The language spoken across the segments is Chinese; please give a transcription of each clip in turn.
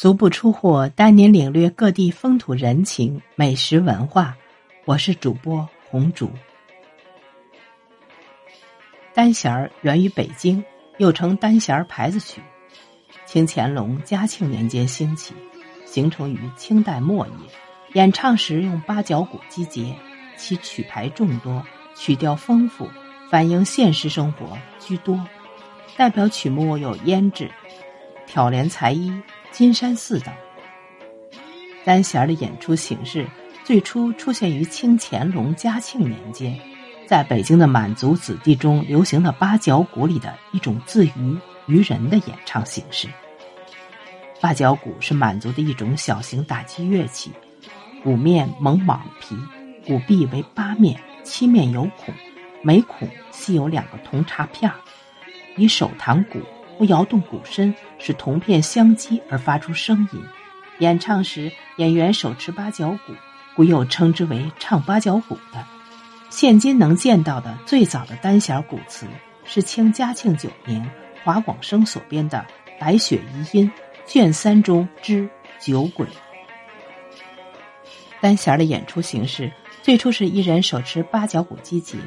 足不出户，带您领略各地风土人情、美食文化。我是主播红竹。单弦儿源于北京，又称单弦儿牌子曲，清乾隆、嘉庆年间兴起，形成于清代末叶。演唱时用八角鼓击节，其曲牌众多，曲调丰富，反映现实生活居多。代表曲目有《胭脂》《挑帘裁衣》。金山寺等单弦的演出形式最初出现于清乾隆、嘉庆年间，在北京的满族子弟中流行的八角鼓里的一种自娱娱人的演唱形式。八角鼓是满族的一种小型打击乐器，鼓面蒙蟒皮，鼓壁为八面，七面有孔，每孔系有两个铜茶片儿以手弹鼓。不摇动鼓身，使铜片相击而发出声音。演唱时，演员手持八角鼓，故又称之为唱八角鼓的。现今能见到的最早的单弦鼓词，是清嘉庆九年华广生所编的《白雪遗音》卷三中之酒鬼。单弦的演出形式最初是一人手持八角鼓击节，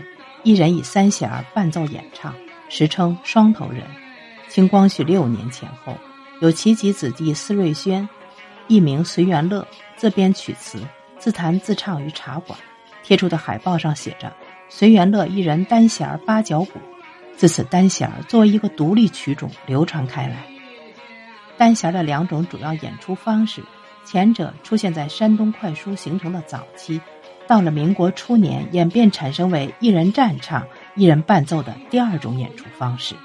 一人以三弦伴奏演唱，时称双头人。清光绪六年前后，有其几子弟司瑞轩，艺名随元乐，自编曲词，自弹自唱于茶馆。贴出的海报上写着“随元乐一人单弦八角鼓”。自此，单弦作为一个独立曲种流传开来。单弦的两种主要演出方式，前者出现在山东快书形成的早期，到了民国初年演变产生为一人战唱、一人伴奏的第二种演出方式。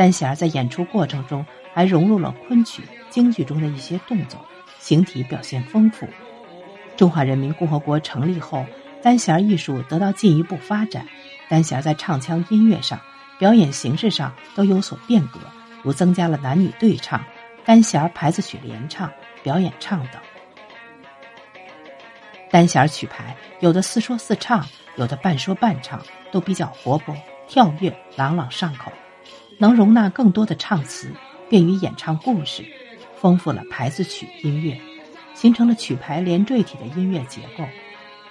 单弦在演出过程中还融入了昆曲、京剧中的一些动作，形体表现丰富。中华人民共和国成立后，单弦艺术得到进一步发展。单弦在唱腔、音乐上、表演形式上都有所变革，如增加了男女对唱、单弦牌子曲联唱、表演唱等。单弦曲牌有的似说似唱，有的半说半唱，都比较活泼、跳跃、朗朗上口。能容纳更多的唱词，便于演唱故事，丰富了牌子曲音乐，形成了曲牌连缀体的音乐结构。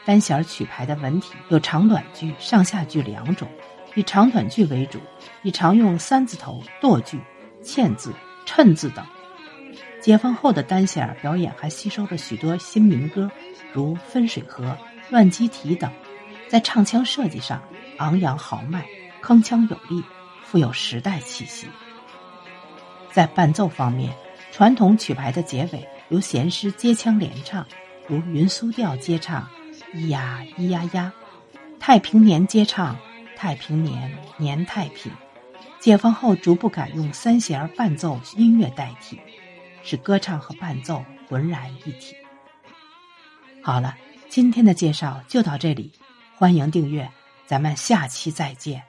单弦曲牌的文体有长短句、上下句两种，以长短句为主，以常用三字头、剁句、嵌字、衬字等。解放后的单弦表演还吸收了许多新民歌，如《分水河》《乱鸡啼》等，在唱腔设计上昂扬豪迈，铿锵有力。富有时代气息。在伴奏方面，传统曲牌的结尾由弦师接腔连唱，如云苏调接唱“咿呀咿呀呀”，太平年接唱“太平年年太平”。解放后逐步改用三弦伴奏音乐代替，使歌唱和伴奏浑然一体。好了，今天的介绍就到这里，欢迎订阅，咱们下期再见。